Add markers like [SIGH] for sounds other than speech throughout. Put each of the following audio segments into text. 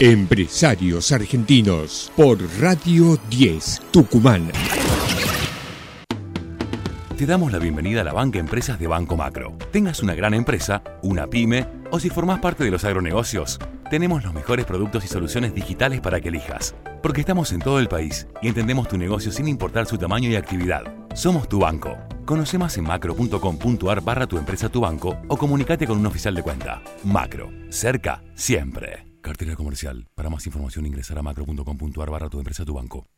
Empresarios Argentinos por Radio 10 Tucumán. Te damos la bienvenida a la banca Empresas de Banco Macro. Tengas una gran empresa, una pyme o si formás parte de los agronegocios, tenemos los mejores productos y soluciones digitales para que elijas. Porque estamos en todo el país y entendemos tu negocio sin importar su tamaño y actividad. Somos tu banco. Conoce más en macro.com.ar barra tu empresa tu banco o comunícate con un oficial de cuenta. Macro. Cerca, siempre. Cartera comercial. Para más información ingresar a macro.com.ar barra tu empresa tu banco.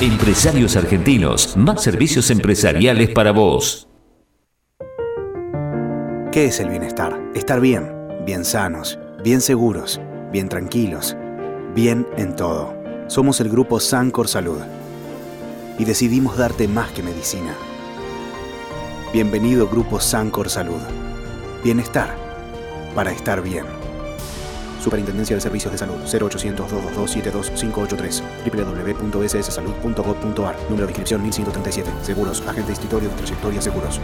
Empresarios Argentinos, más servicios empresariales para vos. ¿Qué es el bienestar? Estar bien, bien sanos, bien seguros, bien tranquilos, bien en todo. Somos el grupo Sancor Salud y decidimos darte más que medicina. Bienvenido Grupo Sancor Salud. Bienestar para estar bien. Superintendencia de Servicios de Salud 0800 222 72583 www.sssalud.gov.ar Número de inscripción 1137 Seguros, agente institutorio de trayectoria seguros.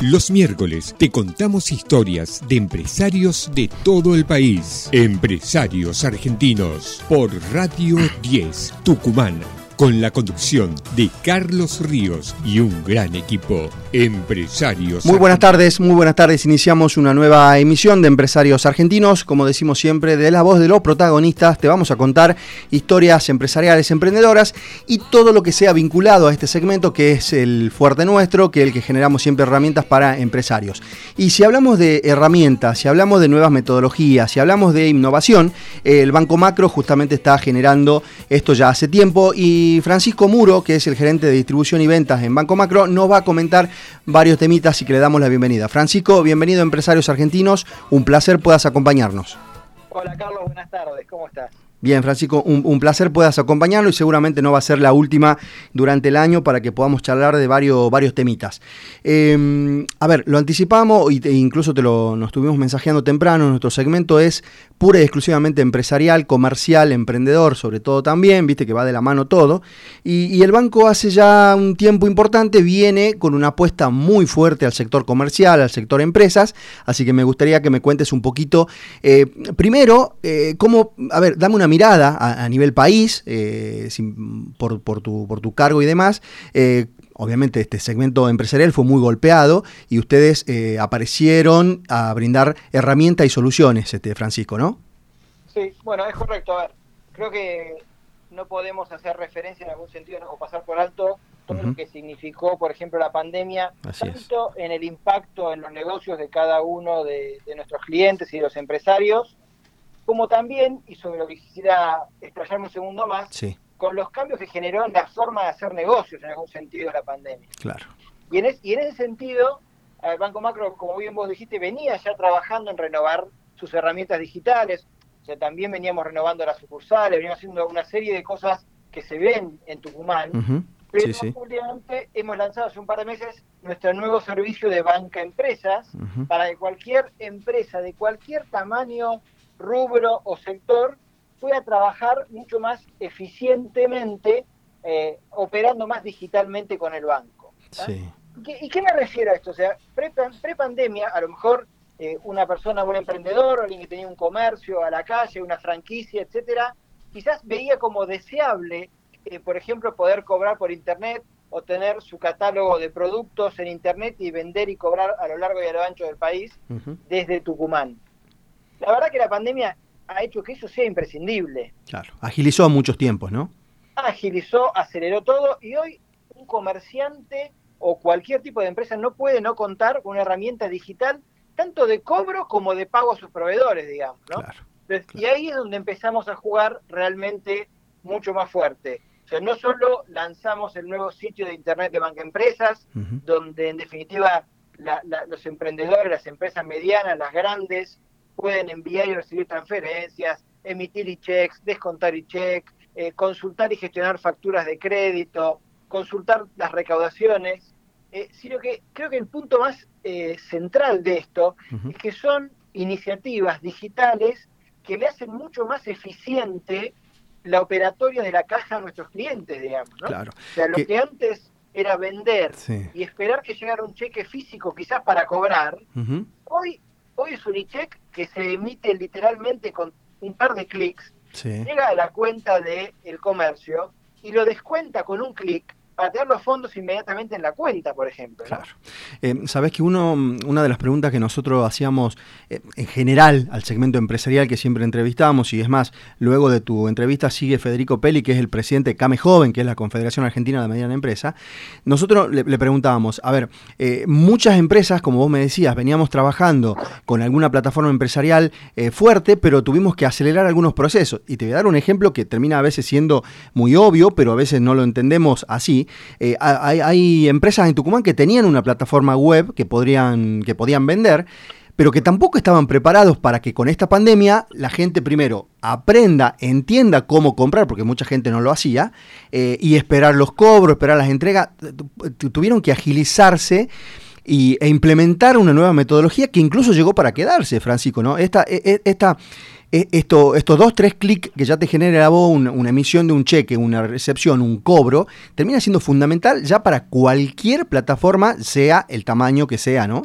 Los miércoles te contamos historias de empresarios de todo el país. Empresarios argentinos por Radio 10 Tucumán con la conducción de Carlos Ríos y un gran equipo. Empresarios. Muy buenas tardes, muy buenas tardes. Iniciamos una nueva emisión de Empresarios Argentinos. Como decimos siempre, de la voz de los protagonistas te vamos a contar historias empresariales, emprendedoras y todo lo que sea vinculado a este segmento que es el fuerte nuestro, que es el que generamos siempre herramientas para empresarios. Y si hablamos de herramientas, si hablamos de nuevas metodologías, si hablamos de innovación, el Banco Macro justamente está generando esto ya hace tiempo y Francisco Muro, que es el gerente de distribución y ventas en Banco Macro, nos va a comentar varios temitas y que le damos la bienvenida. Francisco, bienvenido a Empresarios Argentinos, un placer puedas acompañarnos. Hola Carlos, buenas tardes, ¿cómo estás? Bien, Francisco, un, placer puedas acompañarlo y seguramente no va a ser la última durante el año para que podamos charlar de varios, varios temitas. Em, a ver, lo anticipamos e incluso te lo, nos estuvimos mensajeando temprano. Nuestro segmento es pura y exclusivamente empresarial, comercial, emprendedor, sobre todo también, viste que va de la mano todo. Y, el banco hace ya un tiempo importante viene con una apuesta muy fuerte al sector comercial, al sector empresas. Así que me gustaría que me cuentes un poquito, eh, primero, eh, cómo, a ver, dame una mirada a, nivel país, eh, por, tu, por, tu, cargo y demás. Eh, obviamente este segmento empresarial fue muy golpeado y ustedes eh, aparecieron a brindar herramientas y soluciones, este Francisco, ¿no? Sí, bueno, es correcto. A ver, creo que no podemos hacer referencia en algún sentido o pasar por alto todo lo que significó, por ejemplo, la pandemia, tanto en el impacto en los negocios de cada uno de, de nuestros clientes y de los empresarios, como también, y sobre lo que quisiera explayarme un segundo más, con los cambios que generó en la forma de hacer negocios en algún sentido la pandemia. Claro. Y en, y en ese sentido, el Banco Macro, como bien vos dijiste, venía ya trabajando en renovar sus herramientas digitales, o sea, también veníamos renovando las sucursales, veníamos haciendo una serie de cosas que se ven en Tucumán, pero sí, hemos lanzado hace un par de meses nuestro nuevo servicio de banca empresas, para que cualquier empresa de cualquier tamaño rubro o sector pueda trabajar mucho más eficientemente, eh, operando más digitalmente con el banco. ¿Y qué me refiero a esto? O sea, pre-pandemia, a lo mejor eh, una persona, un emprendedor, alguien que tenía un comercio a la calle, una franquicia, etcétera, quizás veía como deseable, eh, por ejemplo, poder cobrar por internet o tener su catálogo de productos en internet y vender y cobrar a lo largo y a lo ancho del país desde Tucumán. La verdad que la pandemia ha hecho que eso sea imprescindible. Claro, agilizó muchos tiempos, ¿no? Agilizó, aceleró todo y hoy un comerciante o cualquier tipo de empresa no puede no contar con una herramienta digital tanto de cobro como de pago a sus proveedores, digamos, ¿no? Claro, Y ahí es donde empezamos a jugar realmente mucho más fuerte. O sea, no solo lanzamos el nuevo sitio de Internet de Banca Empresas, donde en definitiva los emprendedores, las empresas medianas, las grandes, pueden enviar y recibir transferencias, emitir y checks, descontar y check, eh, consultar y gestionar facturas de crédito, consultar las recaudaciones, eh, sino que creo que el punto más eh, central de esto es que son iniciativas digitales que le hacen mucho más eficiente la operatoria de la caja a nuestros clientes, digamos. ¿no? Claro. O sea, lo que, antes era vender y esperar que llegara un cheque físico quizás para cobrar, hoy, hoy es un e-check que se emite literalmente con un par de clics, llega a la cuenta del el comercio y lo descuenta con un clic para los fondos inmediatamente en la cuenta, por ejemplo. Claro. Eh, Sabes que uno, una de las preguntas que nosotros hacíamos eh, en general al segmento empresarial que siempre entrevistamos, y es más, luego de tu entrevista sigue Federico Peli, que es el presidente de CAME Joven, que es la Confederación Argentina de Mediana Empresa, nosotros le, preguntábamos, a ver, eh, muchas empresas, como vos me decías, veníamos trabajando con alguna plataforma empresarial fuerte, pero tuvimos que acelerar algunos procesos. Y te voy a dar un ejemplo que termina a veces siendo muy obvio, pero a veces no lo entendemos así. Eh, hay, empresas en Tucumán que tenían una plataforma web que, podrían, que podían vender, pero que tampoco estaban preparados para que con esta pandemia la gente primero aprenda, entienda cómo comprar, porque mucha gente no lo hacía, eh, y esperar los cobros, esperar las entregas. Tuvieron que agilizarse y, e implementar una nueva metodología que incluso llegó para quedarse, Francisco, ¿no? Esta, e, e, esta, esto, estos dos, tres clics que ya te genera vos una, una, emisión de un cheque, una recepción, un cobro, termina siendo fundamental ya para cualquier plataforma, sea el tamaño que sea, ¿no?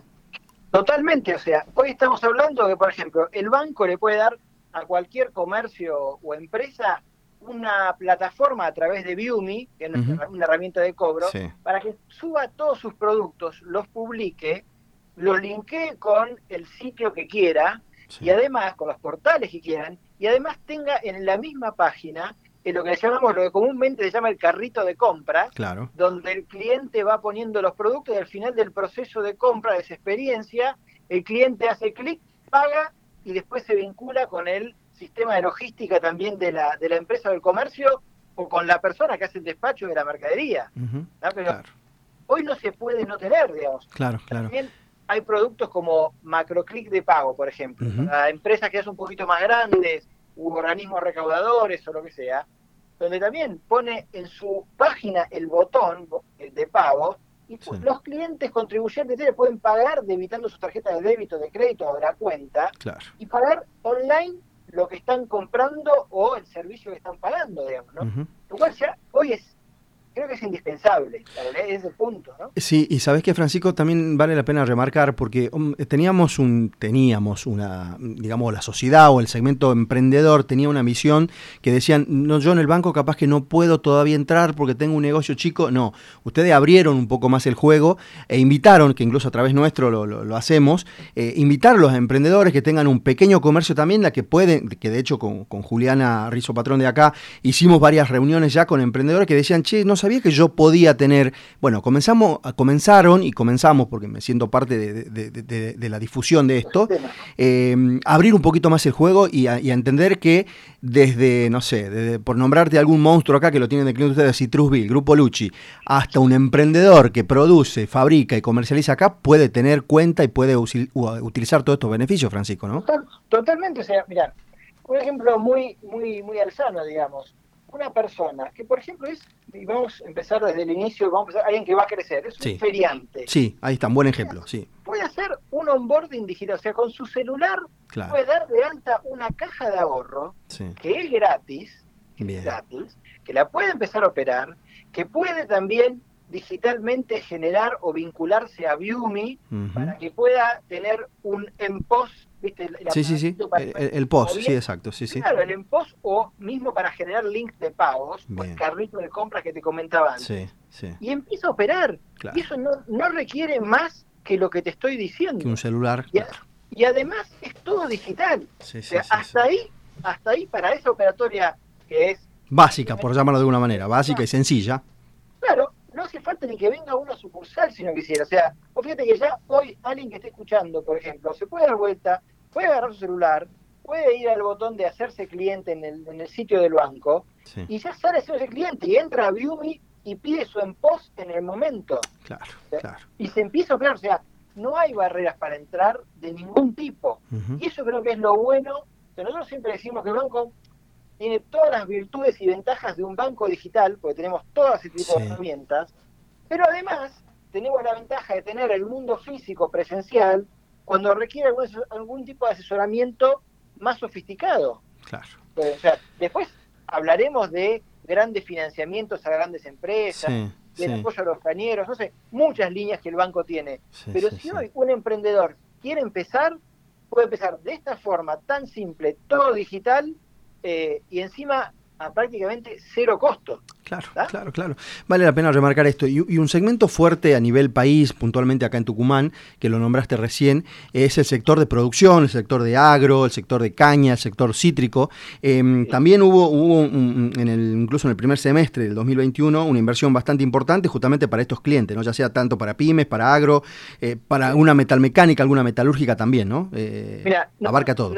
Totalmente, o sea, hoy estamos hablando que, por ejemplo, el banco le puede dar a cualquier comercio o empresa una plataforma a través de Viumi, que es una herramienta de cobro, para que suba todos sus productos, los publique, los linkee con el sitio que quiera y además con los portales que quieran y además tenga en la misma página en lo que llamamos lo que comúnmente se llama el carrito de compra, donde el cliente va poniendo los productos y al final del proceso de compra de esa experiencia, el cliente hace clic, paga y después se vincula con el sistema de logística también de la, de la empresa del comercio o con la persona que hace el despacho de la mercadería. Pero hoy no se puede no tener, digamos. Claro, claro hay productos como macroclick de pago, por ejemplo, para empresas que son un poquito más grandes, u organismos recaudadores o lo que sea, donde también pone en su página el botón de pago y los clientes contribuyentes pueden pagar debitando sus tarjetas de débito, de crédito o de la cuenta y pagar online lo que están comprando o el servicio que están pagando, digamos, ¿no? Lo cual ya hoy es creo que es indispensable, es el punto, ¿no? Sí, y sabes que Francisco también vale la pena remarcar porque um, teníamos un teníamos una digamos la sociedad o el segmento emprendedor tenía una misión que decían, no yo en el banco capaz que no puedo todavía entrar porque tengo un negocio chico, no, ustedes abrieron un poco más el juego e invitaron, que incluso a través nuestro lo, hacemos, eh, invitar a los emprendedores que tengan un pequeño comercio también, la que pueden, que de hecho con, con Juliana Rizo Patrón de acá hicimos varias reuniones ya con emprendedores que decían, che, no sabía que yo podía tener, bueno, comenzamos, comenzaron y comenzamos, porque me siento parte de, la difusión de esto, eh, abrir un poquito más el juego y a, entender que desde, no sé, por nombrarte algún monstruo acá que lo tienen de cliente ustedes, Citrusville, Grupo Luchi, hasta un emprendedor que produce, fabrica y comercializa acá, puede tener cuenta y puede utilizar todos estos beneficios, Francisco, ¿no? Totalmente, o sea, mirá, un ejemplo muy, muy, muy alzano, digamos una persona que, por ejemplo, es, y vamos a empezar desde el inicio, vamos a empezar, alguien que va a crecer, es un feriante. Sí, ahí está, un buen ejemplo, sí. Puede hacer un onboarding digital, o sea, con su celular puede dar de alta una caja de ahorro que es gratis, gratis, que la puede empezar a operar, que puede también digitalmente generar o vincularse a Viumi para que pueda tener un EMPOS, ¿viste? sí, sí, sí, el, POS, sí, exacto, sí, sí. Claro, el EMPOS o mismo para generar links de pagos, el carrito de compras que te comentaba antes. Sí, sí. Y empieza a operar. Y eso no, no requiere más que lo que te estoy diciendo. Que un celular. Y, además es todo digital. Sí, sí, hasta ahí, hasta ahí para esa operatoria que es básica, por llamarlo de alguna manera, básica y sencilla. Hace falta ni que venga uno a sucursal si no quisiera. O sea, fíjate que ya hoy alguien que esté escuchando, por ejemplo, se puede dar vuelta, puede agarrar su celular, puede ir al botón de hacerse cliente en el, en el sitio del banco y ya sale ese cliente y entra a Viumi y pide su empost en el momento. Claro, claro. Y se empieza a operar, o sea, no hay barreras para entrar de ningún tipo. Y eso creo que es lo bueno, que nosotros siempre decimos que el banco tiene todas las virtudes y ventajas de un banco digital, porque tenemos todas ese tipo de herramientas, pero además tenemos la ventaja de tener el mundo físico presencial cuando requiere algún, tipo de asesoramiento más sofisticado. Claro. Pues, o sea, después hablaremos de grandes financiamientos a grandes empresas, de apoyo a los cañeros, no sé, muchas líneas que el banco tiene. Pero si hoy un emprendedor quiere empezar, puede empezar de esta forma tan simple, todo digital, eh, y encima a prácticamente cero costo. Claro, claro, claro. Vale la pena remarcar esto. Y, un segmento fuerte a nivel país, puntualmente acá en Tucumán, que lo nombraste recién, es el sector de producción, el sector de agro, el sector de caña, el sector cítrico. Em, también hubo, hubo en el, incluso en el primer semestre del 2021, una inversión bastante importante justamente para estos clientes, ¿no? ya sea tanto para pymes, para agro, eh, para una metalmecánica, alguna metalúrgica también, ¿no? Eh, Mira, abarca todo.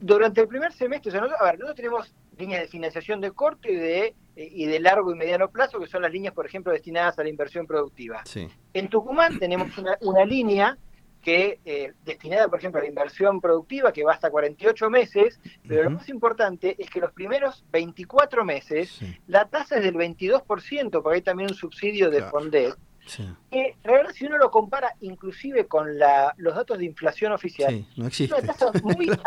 Durante, el primer semestre, a ver, nosotros tenemos líneas de financiación de corto y de, y de largo y mediano plazo, que son las líneas, por ejemplo, destinadas a la inversión productiva. En Tucumán tenemos una, línea que eh, destinada, por ejemplo, a la inversión productiva, que va hasta 48 meses, pero lo más importante es que los primeros 24 meses la tasa es del 22%, porque hay también un subsidio de Fondet. Que realmente si uno lo compara inclusive con la, los datos de inflación oficial, no existe. es una tasa muy, [LAUGHS]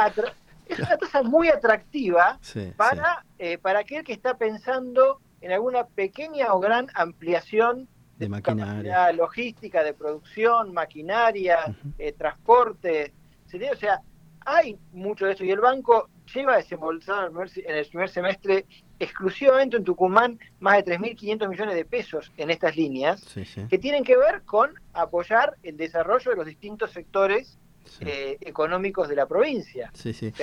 es una tasa muy atractiva para, eh, para aquel que está pensando en alguna pequeña o gran ampliación de, maquinaria. logística, de producción, maquinaria, eh, transporte. O sea, hay mucho de eso. Y el banco lleva desembolsado en el primer semestre exclusivamente en Tucumán más de 3.500 millones de pesos en estas líneas que tienen que ver con apoyar el desarrollo de los distintos sectores eh, económicos de la provincia. Sí, sí.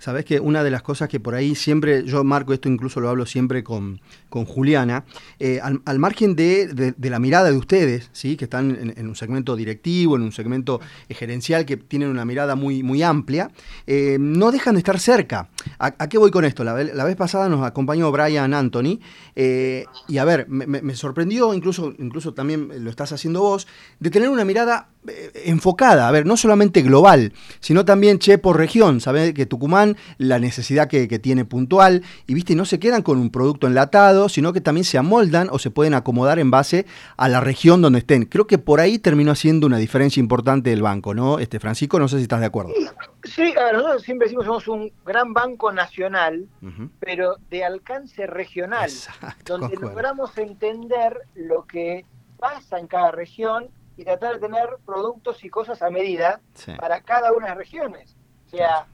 Sabes que una de las cosas que por ahí siempre, yo marco esto, incluso lo hablo siempre con, con Juliana, eh, al, margen de, la mirada de ustedes, ¿sí? que están en, un segmento directivo, en un segmento gerencial, que tienen una mirada muy, muy amplia, eh, no dejan de estar cerca. ¿A, qué voy con esto? La, vez pasada nos acompañó Brian Anthony, y a ver, me, me, sorprendió, incluso, incluso también lo estás haciendo vos, de tener una mirada enfocada, a ver, no solamente global, sino también, che, por región, ¿sabes? Que Tucumán, la necesidad que, tiene puntual, y viste, no se quedan con un producto enlatado, sino que también se amoldan o se pueden acomodar en base a la región donde estén. Creo que por ahí terminó haciendo una diferencia importante del banco, ¿no? Este Francisco, no sé si estás de acuerdo. Sí, a ver, nosotros siempre decimos somos un gran banco nacional, pero de alcance regional, donde logramos entender lo que pasa en cada región y tratar de tener productos y cosas a medida para cada una de las regiones. O sea,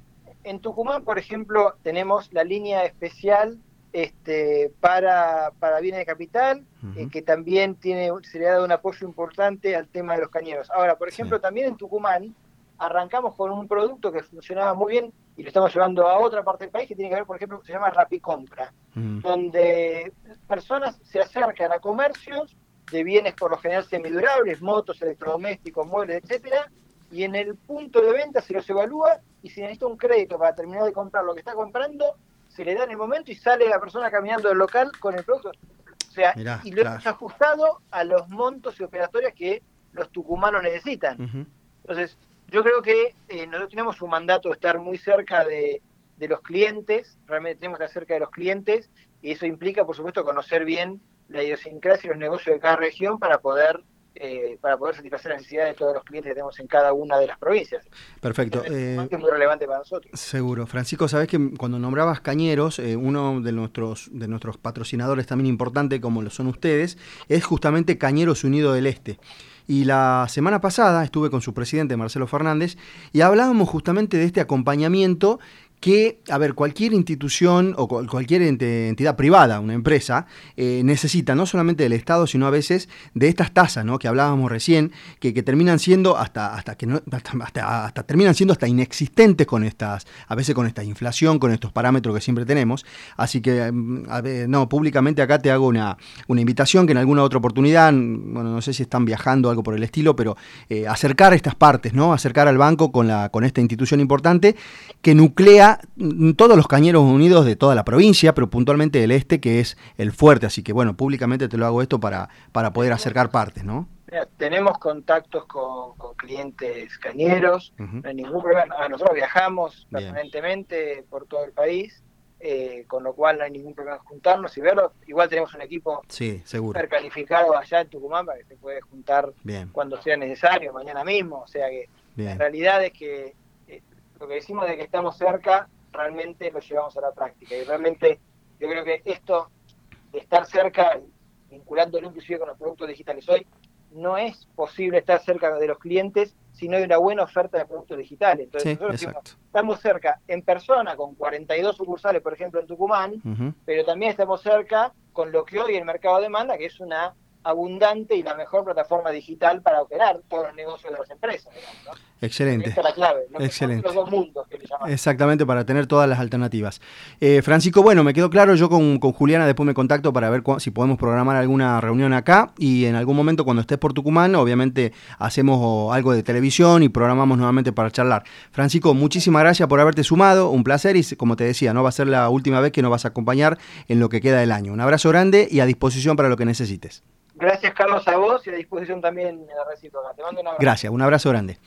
en Tucumán, por ejemplo, tenemos la línea especial este, para, para bienes de capital, eh, que también tiene, se le ha dado un apoyo importante al tema de los cañeros. Ahora, por ejemplo, también en Tucumán arrancamos con un producto que funcionaba muy bien y lo estamos llevando a otra parte del país que tiene que ver, por ejemplo, se llama Rapicompra, donde personas se acercan a comercios de bienes por lo general semidurables, motos, electrodomésticos, muebles, etcétera, y en el punto de venta se los evalúa y si necesita un crédito para terminar de comprar lo que está comprando, se le da en el momento y sale la persona caminando del local con el producto. O sea, y lo hemos ajustado a los montos y operatorios que los tucumanos necesitan. Entonces, yo creo que eh, nosotros tenemos un mandato de estar muy cerca de, de los clientes, realmente tenemos que estar cerca de los clientes, y eso implica, por supuesto, conocer bien la idiosincrasia y los negocios de cada región para poder eh, para poder satisfacer las necesidades de todos los clientes que tenemos en cada una de las provincias. Perfecto. Es, eh, muy relevante para nosotros. Seguro. Francisco, sabes que cuando nombrabas Cañeros, eh, uno de nuestros, de nuestros patrocinadores también importante, como lo son ustedes, es justamente Cañeros Unido del Este. Y la semana pasada estuve con su presidente, Marcelo Fernández, y hablábamos justamente de este acompañamiento que, a ver, cualquier institución o cualquier entidad privada, una empresa, eh, necesita no solamente del Estado, sino a veces de estas tasas, ¿no? Que hablábamos recién, que, terminan siendo hasta, hasta que no, hasta, hasta, terminan siendo hasta inexistentes con estas, a veces con esta inflación, con estos parámetros que siempre tenemos. Así que, mm, a ver, no, públicamente acá te hago una, una invitación que en alguna otra oportunidad, bueno, no sé si están viajando o algo por el estilo, pero eh, acercar estas partes, ¿no? Acercar al banco con la, con esta institución importante que nuclea todos los cañeros unidos de toda la provincia, pero puntualmente del este, que es el fuerte. Así que bueno, públicamente te lo hago esto para, para poder acercar partes, ¿no? tenemos contactos con, clientes cañeros, no hay ningún problema. Ah, nosotros viajamos permanentemente por todo el país, eh, con lo cual no hay ningún problema juntarnos y verlo. Igual tenemos un equipo sí, seguro. super calificado allá en Tucumán para que se puede juntar cuando sea necesario, mañana mismo. O sea que la realidad es que lo que decimos de que estamos cerca, realmente lo llevamos a la práctica. Y realmente yo creo que esto de estar cerca, vinculándolo inclusive con los productos digitales hoy, no es posible estar cerca de los clientes si no hay una buena oferta de productos digitales. Entonces, nosotros estamos cerca en persona con 42 sucursales, por ejemplo, en Tucumán, pero también estamos cerca con lo que hoy el mercado demanda, que es una abundante y la mejor plataforma digital para operar todos los negocios de las empresas. Excelente. Esta es la clave. Excelente. Los dos mundos que Exactamente, para tener todas las alternativas. Eh, Francisco, bueno, me quedó claro, yo con, Juliana después me contacto para ver si podemos programar alguna reunión acá y en algún momento cuando estés por Tucumán, obviamente hacemos algo de televisión y programamos nuevamente para charlar. Francisco, muchísimas gracias por haberte sumado, un placer y como te decía, no va a ser la última vez que nos vas a acompañar en lo que queda del año. Un abrazo grande y a disposición para lo que necesites. Gracias, Carlos, a vos y a disposición también en la. Te mando un abrazo. Gracias, un abrazo grande.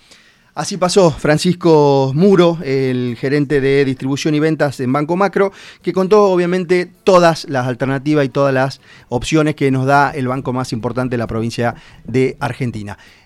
Así pasó Francisco Muro, el gerente de distribución y ventas en Banco Macro, que contó obviamente todas las alternativas y todas las opciones que nos da el banco más importante de la provincia de Argentina.